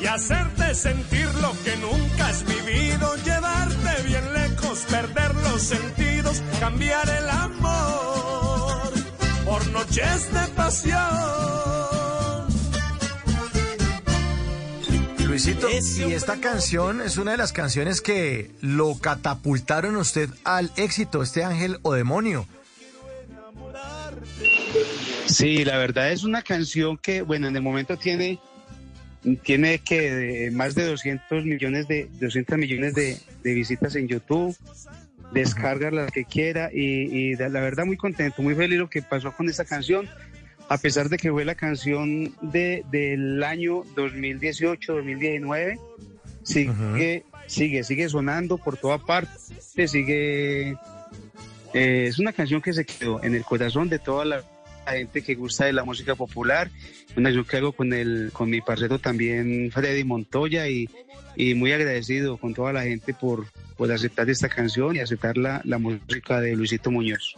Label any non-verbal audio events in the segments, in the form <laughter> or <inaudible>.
y hacerte sentir lo que nunca has vivido, llevarte bien lejos, perder los sentidos, cambiar el amor por noches de pasión. Luisito, y esta canción es una de las canciones que lo catapultaron a usted al éxito, este ángel o demonio. Sí, la verdad es una canción que, bueno, en el momento tiene, tiene que más de 200 millones de, 200 millones de, visitas en YouTube, descarga la que quiera y, la verdad muy contento, muy feliz lo que pasó con esta canción, a pesar de que fue la canción de, del año 2018-2019, sigue, sigue, sigue sonando por toda parte, sigue, eh, es una canción que se quedó en el corazón de toda la gente que gusta de la música popular. Una yo que hago con el, con mi parcero también Freddy Montoya y, y muy agradecido con toda la gente por, por aceptar esta canción y aceptar la, la música de Luisito Muñoz.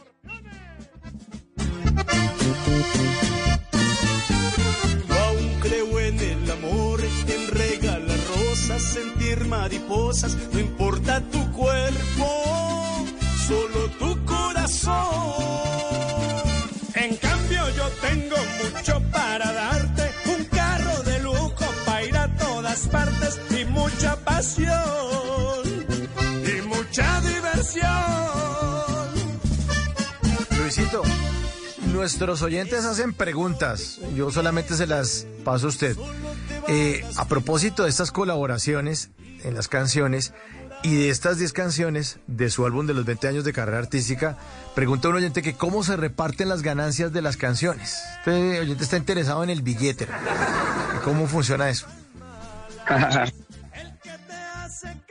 aún creo en el amor, en rosas, sentir mariposas, no importa tu cuerpo, solo tu corazón. Mucha pasión y mucha diversión. Luisito, nuestros oyentes hacen preguntas, yo solamente se las paso a usted. Eh, a propósito de estas colaboraciones en las canciones, y de estas 10 canciones de su álbum de los 20 años de carrera artística, pregunta un oyente que cómo se reparten las ganancias de las canciones. Este oyente está interesado en el billete. ¿Cómo funciona eso? <laughs>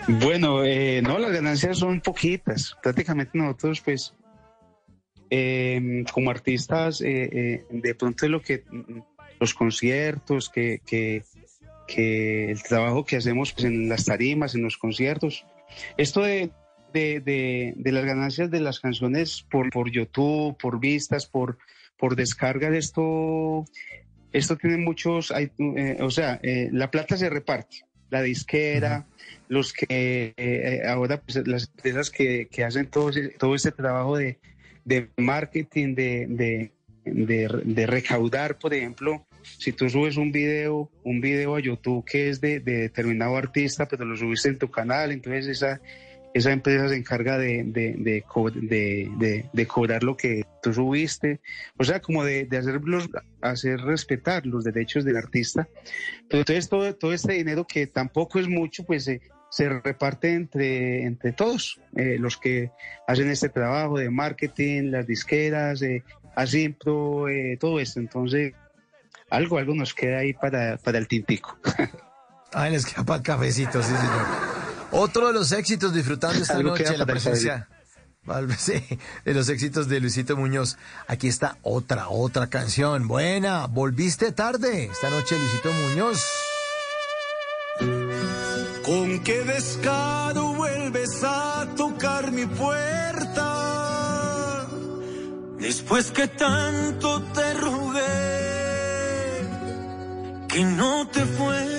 bueno, eh, no, las ganancias son poquitas. Prácticamente nosotros, pues, em, como artistas, eh, eh, de pronto es lo que los conciertos, que, que, que el trabajo que hacemos pues, en las tarimas, en los conciertos, esto de, de, de, las ganancias de las canciones por, por YouTube, por vistas, por, por descargas, esto, esto tiene muchos, eh, o sea, eh, la plata se reparte, la disquera, los que eh, ahora, pues, las empresas que, que hacen todo, todo este trabajo de, de marketing, de, de, de, recaudar, por ejemplo, si tú subes un video, un video a YouTube que es de, determinado artista, pero lo subiste en tu canal, entonces esa, esa empresa se encarga de, de, cobrar lo que tú subiste, o sea, como de, hacerlos, hacer respetar los derechos del artista. Pero entonces todo, todo este dinero que tampoco es mucho, pues se, se reparte entre, entre todos, eh, los que hacen este trabajo de marketing, las disqueras, eh, Asimpro, eh, todo esto. Entonces, algo, algo nos queda ahí para, para el tintico. <laughs> Ah, les queda para el cafecito, sí, señor. Otro de los éxitos disfrutando esta noche la presencia <laughs> de los éxitos de Luisito Muñoz. Aquí está otra, otra canción. Buena, volviste tarde. Esta noche Luisito Muñoz. ¿Con qué descaro vuelves a tocar mi puerta? Después que tanto te rogué que no te fueras.